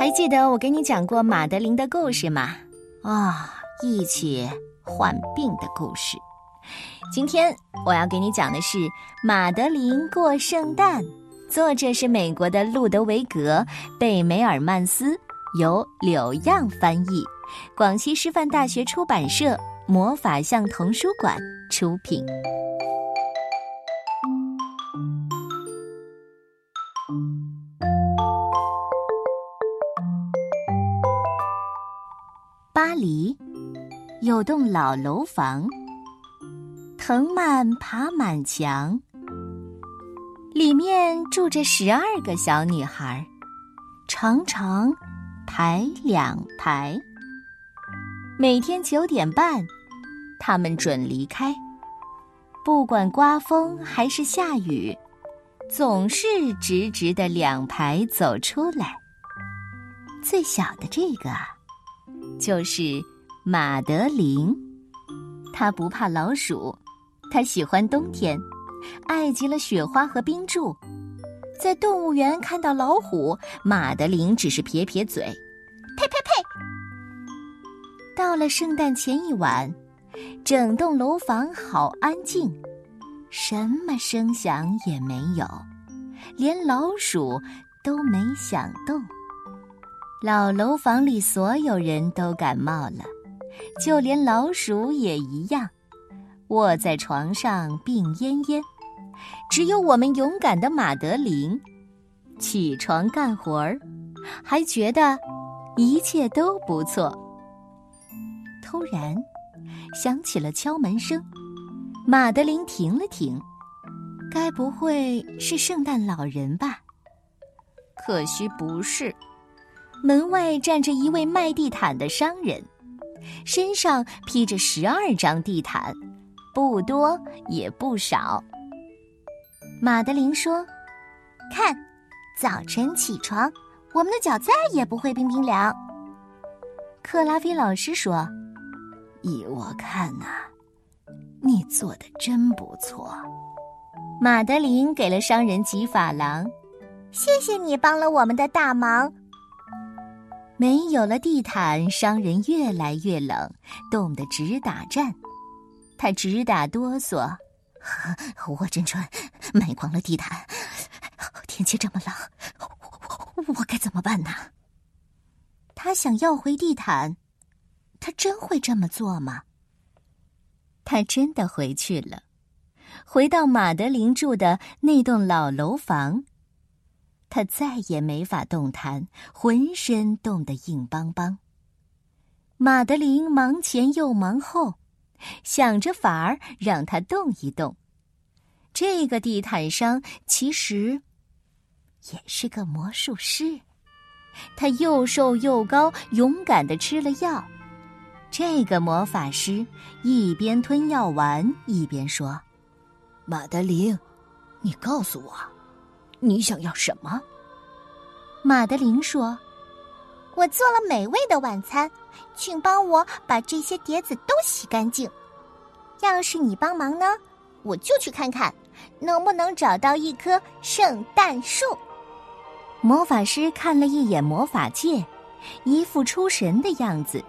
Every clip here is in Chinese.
还记得我给你讲过马德琳的故事吗？啊，一起患病的故事。今天我要给你讲的是《马德琳过圣诞》，作者是美国的路德维格·贝梅尔曼斯，由柳样翻译，广西师范大学出版社魔法象童书馆出品。里有栋老楼房，藤蔓爬满墙，里面住着十二个小女孩，常常排两排。每天九点半，她们准离开，不管刮风还是下雨，总是直直的两排走出来。最小的这个。就是马德琳，他不怕老鼠，他喜欢冬天，爱极了雪花和冰柱。在动物园看到老虎，马德琳只是撇撇嘴，呸呸呸。到了圣诞前一晚，整栋楼房好安静，什么声响也没有，连老鼠都没想动。老楼房里所有人都感冒了，就连老鼠也一样，卧在床上病恹恹。只有我们勇敢的马德琳，起床干活儿，还觉得一切都不错。突然，响起了敲门声，马德琳停了停，该不会是圣诞老人吧？可惜不是。门外站着一位卖地毯的商人，身上披着十二张地毯，不多也不少。马德琳说：“看，早晨起床，我们的脚再也不会冰冰凉。”克拉菲老师说：“依我看呐，你做的真不错。”马德琳给了商人几法郎，谢谢你帮了我们的大忙。没有了地毯，商人越来越冷，冻得直打颤。他直打哆嗦。我真穿卖光了地毯，天气这么冷，我我该怎么办呢？他想要回地毯，他真会这么做吗？他真的回去了，回到马德琳住的那栋老楼房。他再也没法动弹，浑身冻得硬邦邦。马德琳忙前又忙后，想着法儿让他动一动。这个地毯商其实也是个魔术师，他又瘦又高，勇敢的吃了药。这个魔法师一边吞药丸，一边说：“马德琳，你告诉我。”你想要什么？马德琳说：“我做了美味的晚餐，请帮我把这些碟子都洗干净。要是你帮忙呢，我就去看看能不能找到一棵圣诞树。”魔法师看了一眼魔法界，一副出神的样子。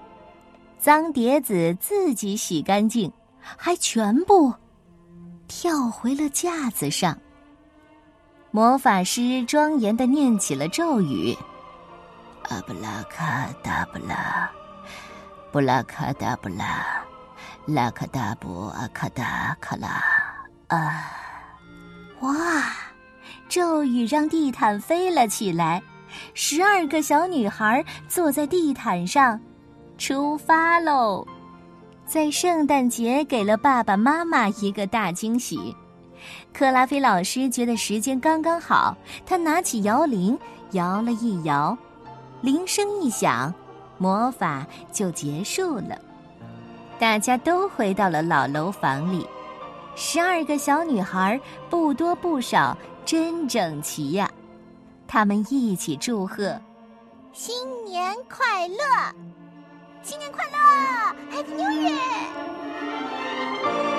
脏碟子自己洗干净，还全部跳回了架子上。魔法师庄严的念起了咒语：“阿布拉卡达布拉，布拉卡达布拉，拉卡达布阿卡达卡拉啊！”哇！咒语让地毯飞了起来，十二个小女孩坐在地毯上，出发喽！在圣诞节给了爸爸妈妈一个大惊喜。克拉菲老师觉得时间刚刚好，他拿起摇铃，摇了一摇，铃声一响，魔法就结束了。大家都回到了老楼房里，十二个小女孩不多不少，真整齐呀！他们一起祝贺：“新年快乐，新年快乐，Happy New Year！”